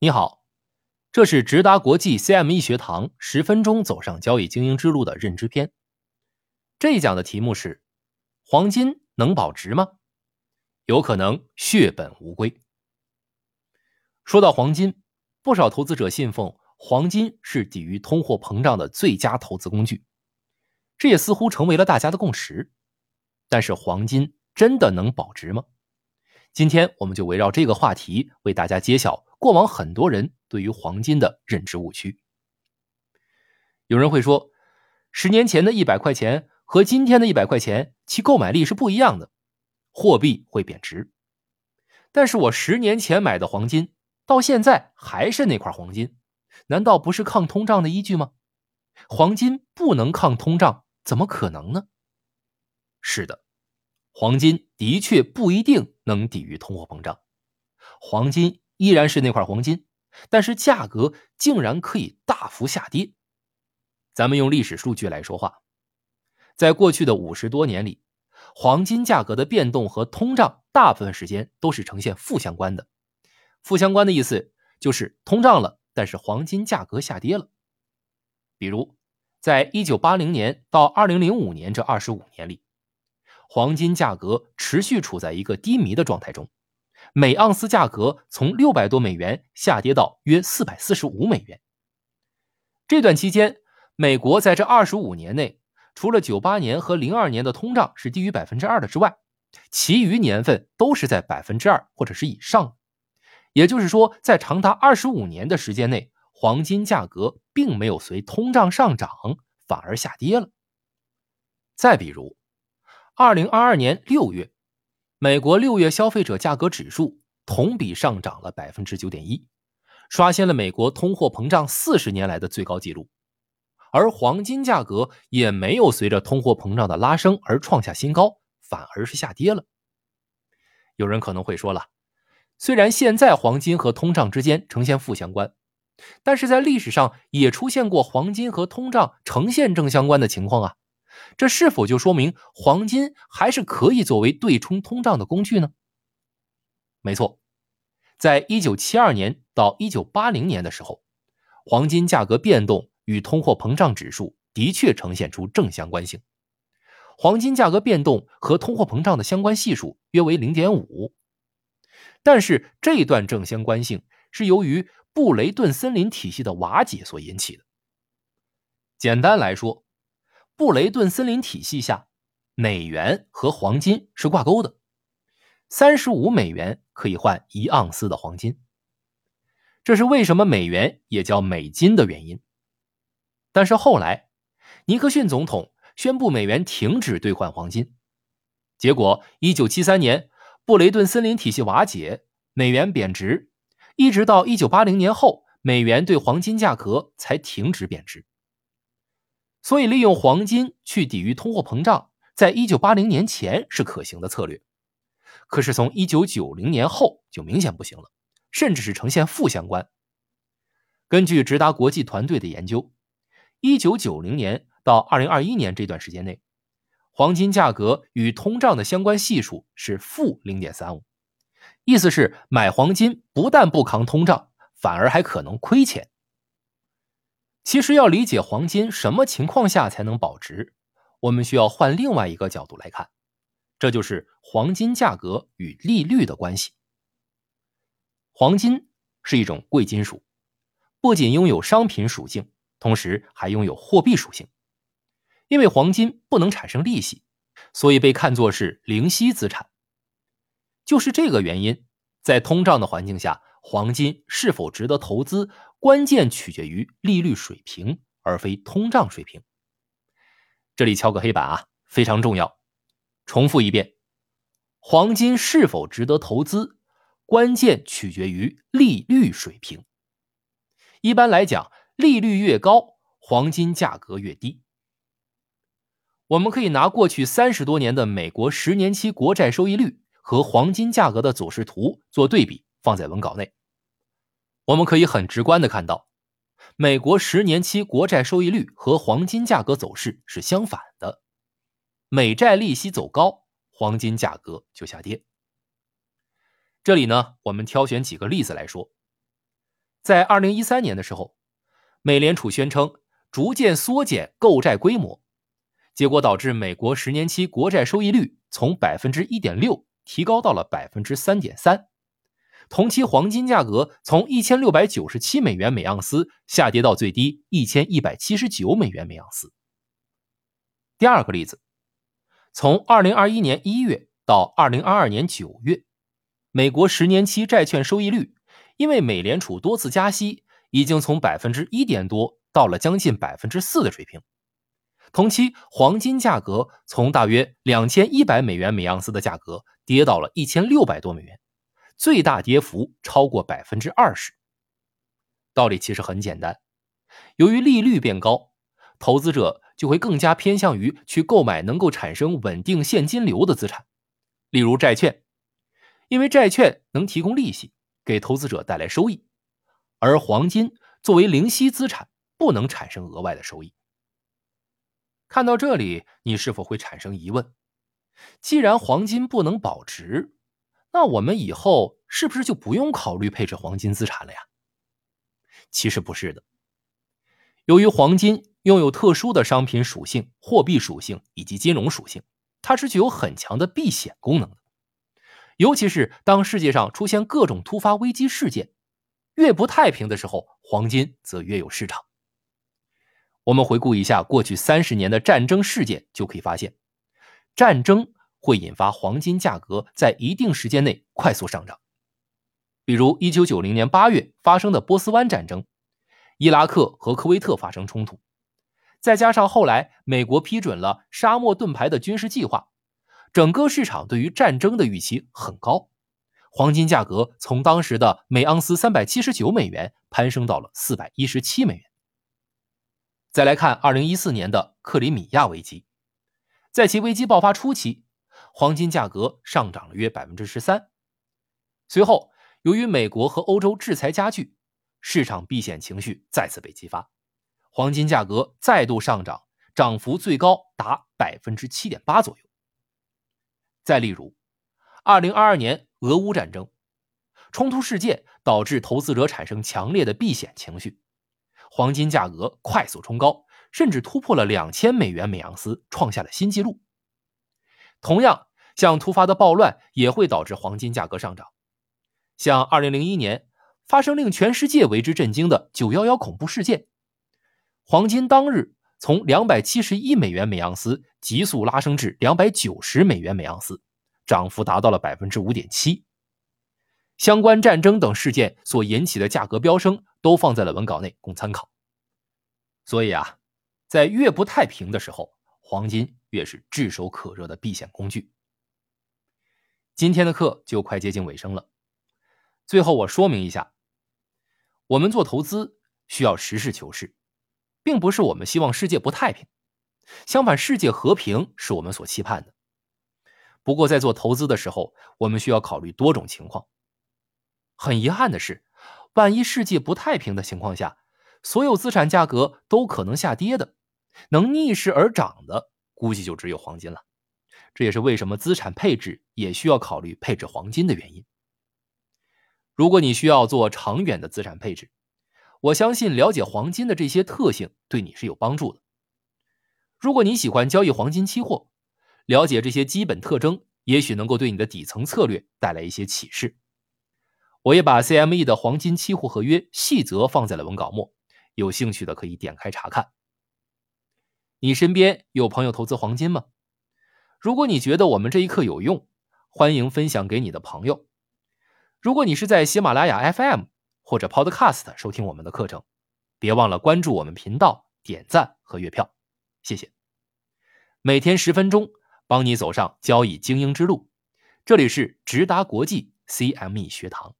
你好，这是直达国际 CME 学堂十分钟走上交易精英之路的认知篇。这一讲的题目是：黄金能保值吗？有可能血本无归。说到黄金，不少投资者信奉黄金是抵御通货膨胀的最佳投资工具，这也似乎成为了大家的共识。但是，黄金真的能保值吗？今天我们就围绕这个话题为大家揭晓。过往很多人对于黄金的认知误区。有人会说，十年前的一百块钱和今天的一百块钱，其购买力是不一样的，货币会贬值。但是我十年前买的黄金，到现在还是那块黄金，难道不是抗通胀的依据吗？黄金不能抗通胀，怎么可能呢？是的，黄金的确不一定能抵御通货膨胀，黄金。依然是那块黄金，但是价格竟然可以大幅下跌。咱们用历史数据来说话，在过去的五十多年里，黄金价格的变动和通胀大部分时间都是呈现负相关的。负相关的意思就是通胀了，但是黄金价格下跌了。比如，在一九八零年到二零零五年这二十五年里，黄金价格持续处在一个低迷的状态中。每盎司价格从六百多美元下跌到约四百四十五美元。这段期间，美国在这二十五年内，除了九八年和零二年的通胀是低于百分之二的之外，其余年份都是在百分之二或者是以上。也就是说，在长达二十五年的时间内，黄金价格并没有随通胀上涨，反而下跌了。再比如，二零二二年六月。美国六月消费者价格指数同比上涨了百分之九点一，刷新了美国通货膨胀四十年来的最高纪录，而黄金价格也没有随着通货膨胀的拉升而创下新高，反而是下跌了。有人可能会说了，虽然现在黄金和通胀之间呈现负相关，但是在历史上也出现过黄金和通胀呈现正相关的情况啊。这是否就说明黄金还是可以作为对冲通胀的工具呢？没错，在一九七二年到一九八零年的时候，黄金价格变动与通货膨胀指数的确呈现出正相关性，黄金价格变动和通货膨胀的相关系数约为零点五。但是这段正相关性是由于布雷顿森林体系的瓦解所引起的。简单来说。布雷顿森林体系下，美元和黄金是挂钩的，三十五美元可以换一盎司的黄金。这是为什么美元也叫美金的原因。但是后来，尼克逊总统宣布美元停止兑换黄金，结果一九七三年布雷顿森林体系瓦解，美元贬值，一直到一九八零年后，美元对黄金价格才停止贬值。所以，利用黄金去抵御通货膨胀，在一九八零年前是可行的策略，可是从一九九零年后就明显不行了，甚至是呈现负相关。根据直达国际团队的研究，一九九零年到二零二一年这段时间内，黄金价格与通胀的相关系数是负零点三五，意思是买黄金不但不扛通胀，反而还可能亏钱。其实要理解黄金什么情况下才能保值，我们需要换另外一个角度来看，这就是黄金价格与利率的关系。黄金是一种贵金属，不仅拥有商品属性，同时还拥有货币属性。因为黄金不能产生利息，所以被看作是零息资产。就是这个原因，在通胀的环境下，黄金是否值得投资？关键取决于利率水平，而非通胀水平。这里敲个黑板啊，非常重要。重复一遍：黄金是否值得投资，关键取决于利率水平。一般来讲，利率越高，黄金价格越低。我们可以拿过去三十多年的美国十年期国债收益率和黄金价格的走势图做对比，放在文稿内。我们可以很直观的看到，美国十年期国债收益率和黄金价格走势是相反的，美债利息走高，黄金价格就下跌。这里呢，我们挑选几个例子来说。在二零一三年的时候，美联储宣称逐渐缩减购债规模，结果导致美国十年期国债收益率从百分之一点六提高到了百分之三点三。同期黄金价格从一千六百九十七美元每盎司下跌到最低一千一百七十九美元每盎司。第二个例子，从二零二一年一月到二零二二年九月，美国十年期债券收益率因为美联储多次加息，已经从百分之一点多到了将近百分之四的水平。同期黄金价格从大约两千一百美元每盎司的价格跌到了一千六百多美元。最大跌幅超过百分之二十。道理其实很简单，由于利率变高，投资者就会更加偏向于去购买能够产生稳定现金流的资产，例如债券，因为债券能提供利息，给投资者带来收益，而黄金作为零息资产，不能产生额外的收益。看到这里，你是否会产生疑问？既然黄金不能保值，那我们以后是不是就不用考虑配置黄金资产了呀？其实不是的。由于黄金拥有特殊的商品属性、货币属性以及金融属性，它是具有很强的避险功能的。尤其是当世界上出现各种突发危机事件，越不太平的时候，黄金则越有市场。我们回顾一下过去三十年的战争事件，就可以发现，战争。会引发黄金价格在一定时间内快速上涨，比如一九九零年八月发生的波斯湾战争，伊拉克和科威特发生冲突，再加上后来美国批准了沙漠盾牌的军事计划，整个市场对于战争的预期很高，黄金价格从当时的每盎司三百七十九美元攀升到了四百一十七美元。再来看二零一四年的克里米亚危机，在其危机爆发初期。黄金价格上涨了约百分之十三，随后由于美国和欧洲制裁加剧，市场避险情绪再次被激发，黄金价格再度上涨，涨幅最高达百分之七点八左右。再例如，二零二二年俄乌战争冲突事件导致投资者产生强烈的避险情绪，黄金价格快速冲高，甚至突破了两千美元每盎司，创下了新纪录。同样。像突发的暴乱也会导致黄金价格上涨，像2001年发生令全世界为之震惊的911恐怖事件，黄金当日从271美元每盎司急速拉升至290美元每盎司，涨幅达到了百分之五点七。相关战争等事件所引起的价格飙升都放在了文稿内供参考。所以啊，在越不太平的时候，黄金越是炙手可热的避险工具。今天的课就快接近尾声了，最后我说明一下，我们做投资需要实事求是，并不是我们希望世界不太平，相反，世界和平是我们所期盼的。不过，在做投资的时候，我们需要考虑多种情况。很遗憾的是，万一世界不太平的情况下，所有资产价格都可能下跌的，能逆势而涨的，估计就只有黄金了。这也是为什么资产配置也需要考虑配置黄金的原因。如果你需要做长远的资产配置，我相信了解黄金的这些特性对你是有帮助的。如果你喜欢交易黄金期货，了解这些基本特征，也许能够对你的底层策略带来一些启示。我也把 CME 的黄金期货合约细则放在了文稿末，有兴趣的可以点开查看。你身边有朋友投资黄金吗？如果你觉得我们这一课有用，欢迎分享给你的朋友。如果你是在喜马拉雅 FM 或者 Podcast 收听我们的课程，别忘了关注我们频道、点赞和月票，谢谢。每天十分钟，帮你走上交易精英之路。这里是直达国际 CME 学堂。